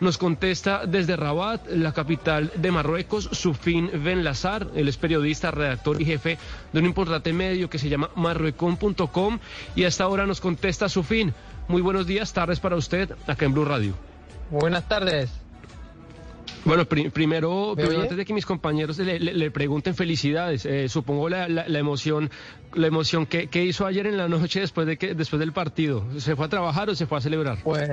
Nos contesta desde Rabat, la capital de Marruecos, Sufin Ben Lazar. Él es periodista, redactor y jefe de un importante medio que se llama marruecon.com. Y a esta hora nos contesta Sufin. Muy buenos días, tardes para usted, acá en Blue Radio. Buenas tardes. Bueno, primero, antes de que mis compañeros le, pregunten felicidades, eh, supongo la, emoción, la emoción que, hizo ayer en la noche después de que después del partido. ¿Se fue a trabajar o se fue a celebrar? Pues,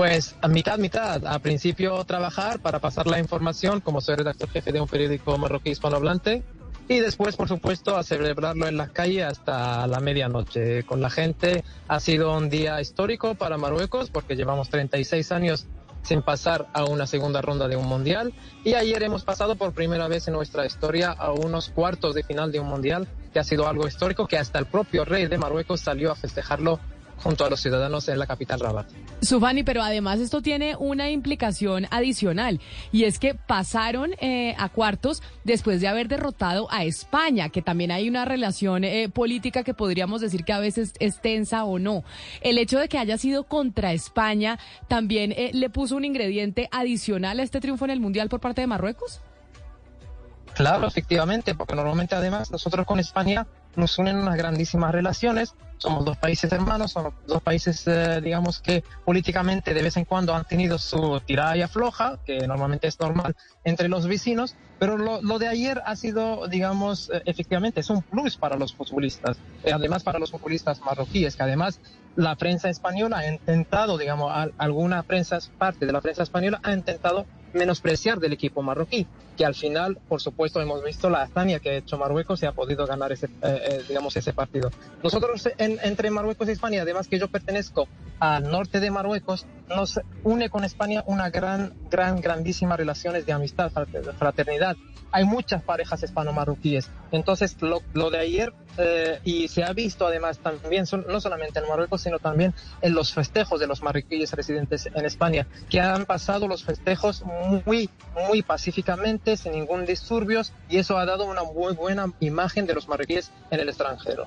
pues a mitad, mitad. A principio trabajar para pasar la información, como soy redactor jefe de un periódico marroquí hispanohablante, y después, por supuesto, a celebrarlo en la calle hasta la medianoche con la gente. Ha sido un día histórico para Marruecos porque llevamos 36 años sin pasar a una segunda ronda de un mundial. Y ayer hemos pasado por primera vez en nuestra historia a unos cuartos de final de un mundial, que ha sido algo histórico, que hasta el propio rey de Marruecos salió a festejarlo junto a los ciudadanos en la capital Rabat. Sufani, pero además esto tiene una implicación adicional y es que pasaron eh, a cuartos después de haber derrotado a España, que también hay una relación eh, política que podríamos decir que a veces es tensa o no. El hecho de que haya sido contra España también eh, le puso un ingrediente adicional a este triunfo en el Mundial por parte de Marruecos. Claro, efectivamente, porque normalmente además nosotros con España nos unen unas grandísimas relaciones. Somos dos países hermanos, somos dos países, eh, digamos, que políticamente de vez en cuando han tenido su tirada y afloja, que normalmente es normal entre los vecinos, pero lo, lo de ayer ha sido, digamos, eh, efectivamente, es un plus para los futbolistas, eh, además para los futbolistas marroquíes, que además la prensa española ha intentado, digamos, alguna prensa, parte de la prensa española ha intentado menospreciar del equipo marroquí, que al final, por supuesto, hemos visto la hazaña que ha hecho Marruecos y ha podido ganar ese, eh, eh, digamos, ese partido. Nosotros entre Marruecos y España, además que yo pertenezco al norte de Marruecos, nos une con España una gran, gran, grandísima relaciones de amistad, fraternidad. Hay muchas parejas hispano-marroquíes. Entonces, lo, lo de ayer, eh, y se ha visto además también, no solamente en Marruecos, sino también en los festejos de los marroquíes residentes en España, que han pasado los festejos muy, muy pacíficamente, sin ningún disturbios, y eso ha dado una muy buena imagen de los marroquíes en el extranjero.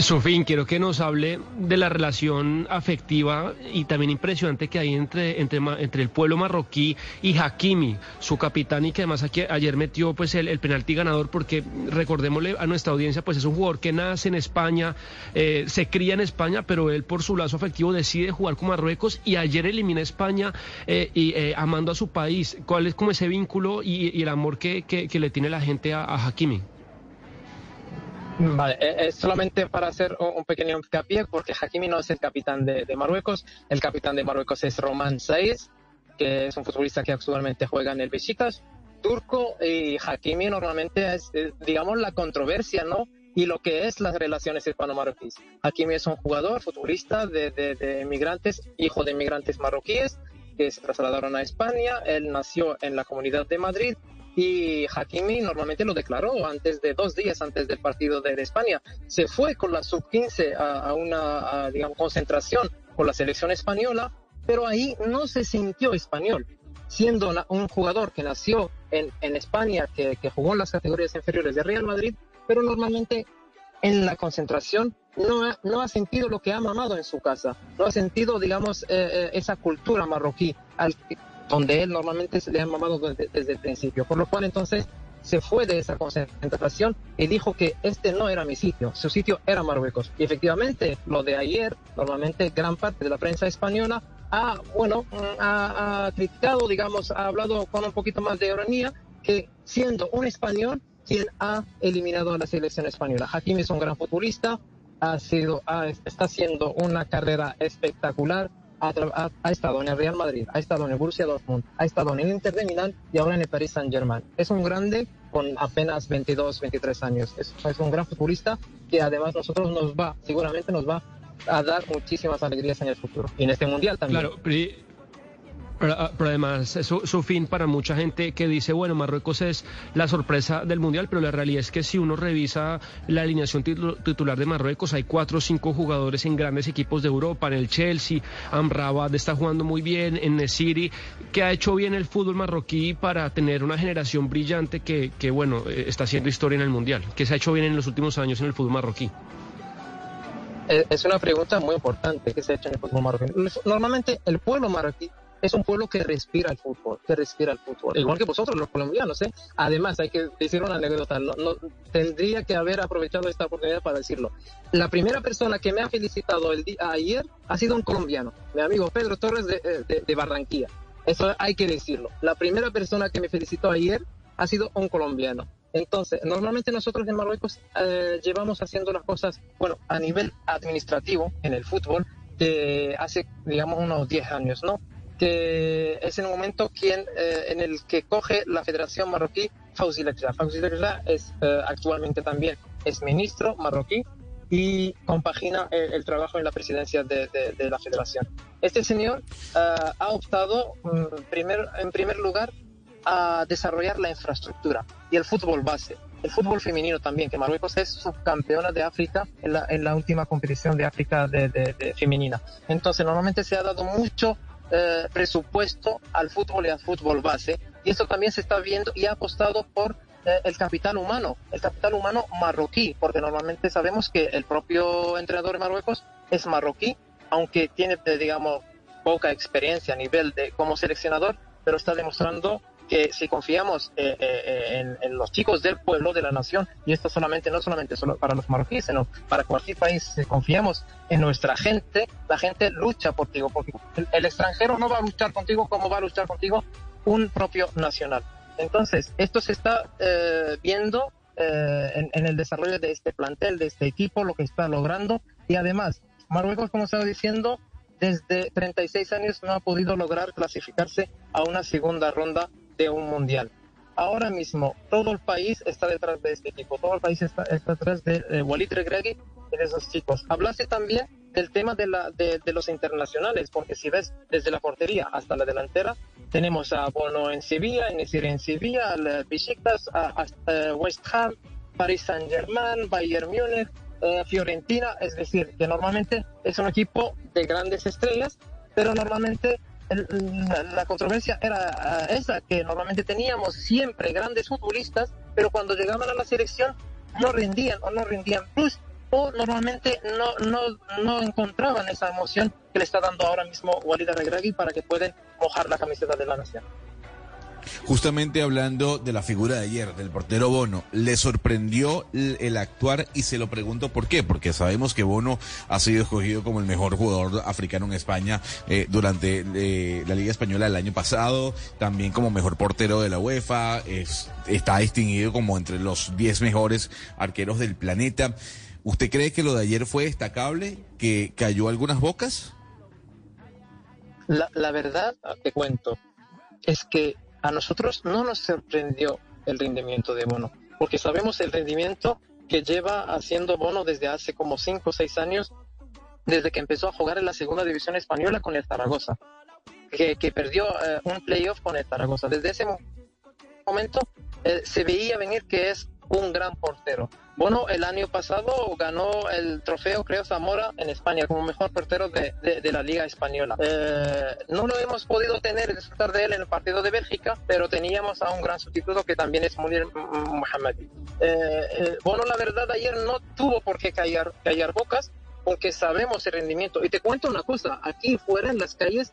Sofín, quiero que nos hable de la relación afectiva y también impresionante que hay entre, entre, el pueblo marroquí y Hakimi, su capitán, y que además aquí, ayer metió pues el, penalti ganador, porque recordémosle a nuestra audiencia, pues es un jugador que nace en España, eh, se cría en España, pero él por su lazo afectivo decide jugar con Marruecos y ayer elimina a España eh, y eh, amando a su país. ¿Cuál es como ese vínculo y, el amor que, le tiene la gente a, a Hakimi? Vale, eh, es solamente para hacer un pequeño hincapié, porque Hakimi no es el capitán de, Marruecos, el capitán de Marruecos es Roman Saiz, que es un futbolista que actualmente juega en el Besiktas, turco, y Hakimi normalmente es, digamos, la controversia, ¿no? Y lo que es las relaciones hispano-marroquíes. Hakimi es un jugador, futbolista de, de, de migrantes, hijo de migrantes marroquíes, que se trasladaron a España. Él nació en la comunidad de Madrid y Hakimi normalmente lo declaró antes de dos días antes del partido de, España. Se fue con la sub-15 a, una digamos, concentración con la selección española, pero ahí no se sintió español. Siendo un jugador que nació en, en España, que, que, jugó en las categorías inferiores de Real Madrid, pero normalmente en la concentración no ha, no ha sentido lo que ha mamado en su casa, no ha sentido, digamos, eh, eh, esa cultura marroquí al, donde él normalmente se le ha mamado desde, el principio. Por lo cual entonces se fue de esa concentración y dijo que este no era mi sitio, su sitio era Marruecos. Y efectivamente, lo de ayer, normalmente gran parte de la prensa española ha, bueno, ha, criticado, digamos, ha hablado con un poquito más de ironía, que siendo un español quien ha eliminado a la selección española. Hakimi es un gran futbolista, ha sido, está haciendo una carrera espectacular, ha, estado en el Real Madrid, ha estado en el Borussia Dortmund, ha estado en el Inter de Milán y ahora en el Paris Saint Germain. Es un grande con apenas 22, 23 años. Es, es un gran futbolista que además nosotros nos va, seguramente nos va a dar muchísimas alegrías en el futuro y en este mundial también. Claro, pero, ah, además, eso, su fin para mucha gente que dice, bueno, Marruecos es la sorpresa del Mundial, pero la realidad es que si uno revisa la alineación titular de Marruecos, hay cuatro o cinco jugadores en grandes equipos de Europa, en el Chelsea, Amrabat está jugando muy bien, en Nesiri, que ha hecho bien el fútbol marroquí para tener una generación brillante que, que, bueno, eh, está haciendo historia en el Mundial, que se ha hecho bien en los últimos años en el fútbol marroquí. Eh, es una pregunta muy importante que se ha hecho en el fútbol marroquí. Normalmente el pueblo marroquí es un pueblo que respira el fútbol, que respira el fútbol, igual que vosotros los colombianos. ¿eh? Además, hay que decir una anécdota, no, tendría que haber aprovechado esta oportunidad para decirlo. La primera persona que me ha felicitado ayer ha sido un colombiano, mi amigo Pedro Torres de, eh, de Barranquilla. Eso hay que decirlo. La primera persona que me felicitó ayer ha sido un colombiano. Entonces, normalmente nosotros en Marruecos eh, llevamos haciendo las cosas, bueno, a nivel administrativo en el fútbol, de hace, digamos, unos 10 años, ¿no? Que es el momento quien, eh, en el que coge la Federación Marroquí Fauzi Lekra. Fauzi es eh, actualmente también es ministro marroquí y compagina el, trabajo en la presidencia de, la federación. Este señor ha optado mm, primer, en primer lugar a desarrollar la infraestructura y el fútbol base. El fútbol femenino también, que Marruecos es subcampeona de África en la, en la última competición de África de, femenina. Entonces, normalmente se ha dado mucho eh, presupuesto al fútbol y al fútbol base, y eso también se está viendo y ha apostado por eh, el capital humano, el capital humano marroquí, porque normalmente sabemos que el propio entrenador de Marruecos es marroquí, aunque tiene, eh, digamos, poca experiencia a nivel de como seleccionador, pero está demostrando que si confiamos eh, eh, en, los chicos del pueblo, de la nación, y esto solamente, no solamente solo para los marroquíes, sino para cualquier país, si confiamos en nuestra gente, la gente lucha por ti, porque el, extranjero no va a luchar contigo como va a luchar contigo un propio nacional. Entonces, esto se está eh, viendo en, en, el desarrollo de este plantel, de este equipo, lo que está logrando, y además, Marruecos, como estaba diciendo, desde 36 años no ha podido lograr clasificarse a una segunda ronda de un mundial. Ahora mismo todo el país está detrás de este equipo, todo el país está, detrás de eh, Walid Regragui y de esos chicos. Hablaste también del tema de, la, de, los internacionales, porque si ves desde la portería hasta la delantera, tenemos a Bono en Sevilla, Enesir en Sevilla, al Besiktas, a, West Ham, Paris Saint-Germain, Bayern Múnich, eh, Fiorentina, es decir, que normalmente es un equipo de grandes estrellas, pero normalmente la, controversia era ah, esa, que normalmente teníamos siempre grandes futbolistas, pero cuando llegaban a la selección no rendían o no rendían plus o normalmente no, no, no encontraban esa emoción que le está dando ahora mismo Walid Regragui para que puedan mojar la camiseta de la nación. Justamente hablando de la figura de ayer, del portero Bono, ¿le sorprendió el, actuar? Y se lo pregunto por qué, porque sabemos que Bono ha sido escogido como el mejor jugador africano en España eh, durante eh, la Liga Española el año pasado, también como mejor portero de la UEFA, está distinguido como entre los 10 mejores arqueros del planeta. ¿Usted cree que lo de ayer fue destacable, que cayó algunas bocas? La, la verdad, te cuento, es que a nosotros no nos sorprendió el rendimiento de Bono, porque sabemos el rendimiento que lleva haciendo Bono desde hace como 5 o 6 años, desde que empezó a jugar en la segunda división española con el Zaragoza, que, perdió eh, un playoff con el Zaragoza. Desde ese momento eh, se veía venir que es un gran portero. Bueno, el año pasado ganó el trofeo, creo, Zamora en España como mejor portero de, la Liga Española. Eh, no lo hemos podido tener, disfrutar de él en el partido de Bélgica, pero teníamos a un gran sustituto que también es Munir Mohamed. Eh, eh, bueno, la verdad, ayer no tuvo por qué callar, callar bocas, porque sabemos el rendimiento. Y te cuento una cosa, aquí fuera en las calles,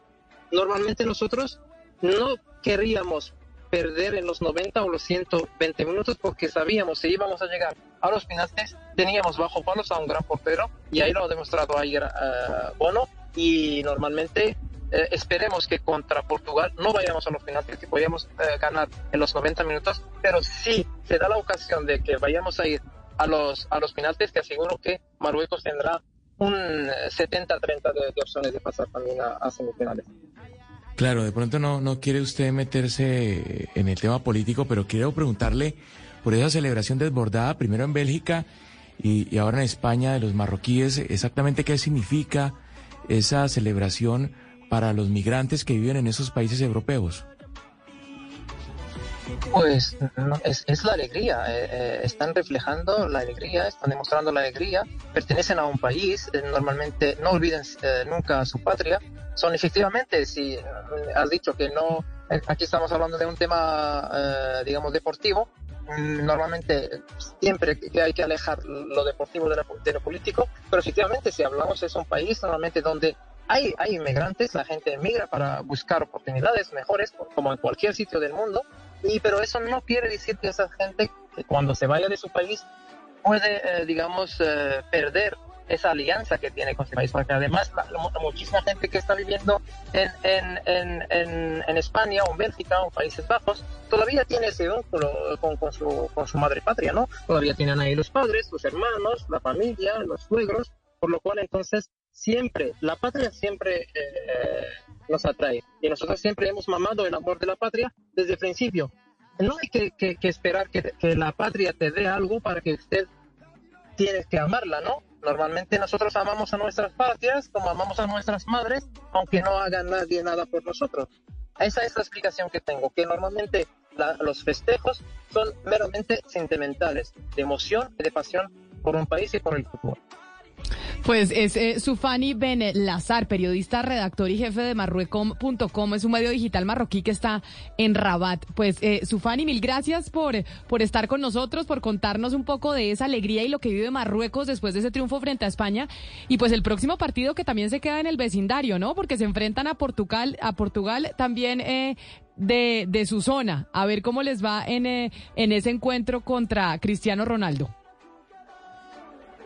normalmente nosotros no queríamos perder en los 90 o los 120 minutos porque sabíamos si íbamos a llegar a los finales teníamos bajo palos a un gran portero y ahí lo ha demostrado ayer uh, Bono y normalmente eh, esperemos que contra Portugal no vayamos a los finales que podamos eh, ganar en los 90 minutos pero si se da la ocasión de que vayamos a ir a los a los finales te aseguro que Marruecos tendrá un 70-30 de, opciones de pasar también a semifinales. Claro, de pronto no, no quiere usted meterse en el tema político, pero quiero preguntarle por esa celebración desbordada, primero en Bélgica y, ahora en España de los marroquíes, exactamente qué significa esa celebración para los migrantes que viven en esos países europeos. Pues no, es, es, la alegría, eh, eh, están reflejando la alegría, están demostrando la alegría, pertenecen a un país, eh, normalmente no olviden nunca su patria, son efectivamente, si has dicho que no, aquí estamos hablando de un tema, digamos, deportivo, mm, normalmente siempre que hay que alejar lo deportivo de, la, de lo político, pero efectivamente si hablamos es un país normalmente donde hay, hay inmigrantes, la gente emigra para buscar oportunidades mejores, como en cualquier sitio del mundo, y, pero eso no quiere decir que esa gente, que cuando se vaya de su país, puede, eh, digamos, eh, perder esa alianza que tiene con su país, porque además la, la, muchísima gente que está viviendo en, en, en, en, España o en Bélgica o en Países Bajos, todavía tiene ese vínculo con, con, su, con su madre patria, ¿no? Todavía tienen ahí los padres, los hermanos, la familia, los suegros, por lo cual entonces siempre, la patria siempre eh, nos atrae. Y nosotros siempre hemos mamado el amor de la patria desde el principio. No hay que, que, que esperar que, que, la patria te dé algo para que usted tienes que amarla, ¿no? Normalmente nosotros amamos a nuestras patrias como amamos a nuestras madres, aunque no haga nadie nada por nosotros. Esa es la explicación que tengo, que normalmente la, los festejos son meramente sentimentales, de emoción y de pasión por un país y por el futuro. Pues es eh, Sufani Ben Lazar, periodista, redactor y jefe de marruecom.com, es un medio digital marroquí que está en Rabat. Pues eh, Sufani, mil gracias por, por estar con nosotros, por contarnos un poco de esa alegría y lo que vive Marruecos después de ese triunfo frente a España. Y pues el próximo partido que también se queda en el vecindario, ¿no? Porque se enfrentan a Portugal, a Portugal también eh, de, de su zona. A ver cómo les va en, eh, en ese encuentro contra Cristiano Ronaldo.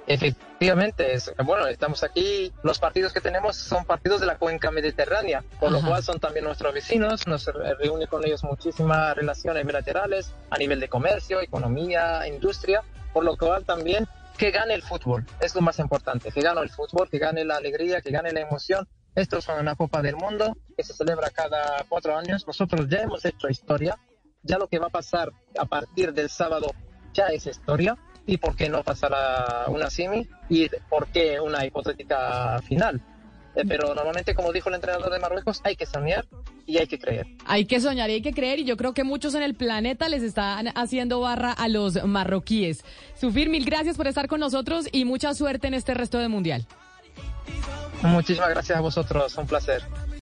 Efectivamente, es, bueno, estamos aquí, los partidos que tenemos son partidos de la cuenca mediterránea, por Ajá. lo cual son también nuestros vecinos, nos reúne con ellos muchísimas relaciones bilaterales a nivel de comercio, economía, industria, por lo cual también que gane el fútbol, es lo más importante, que gane el fútbol, que gane la alegría, que gane la emoción. Esto es una Copa del Mundo que se celebra cada cuatro años. Nosotros ya hemos hecho historia, ya lo que va a pasar a partir del sábado ya es historia y por qué no pasar a una semi y por qué una hipotética final. Eh, pero normalmente, como dijo el entrenador de Marruecos, hay que soñar y hay que creer. Hay que soñar y hay que creer y yo creo que muchos en el planeta les están haciendo barra a los marroquíes. Sufir, mil gracias por estar con nosotros y mucha suerte en este resto de mundial. Muchísimas gracias a vosotros, un placer.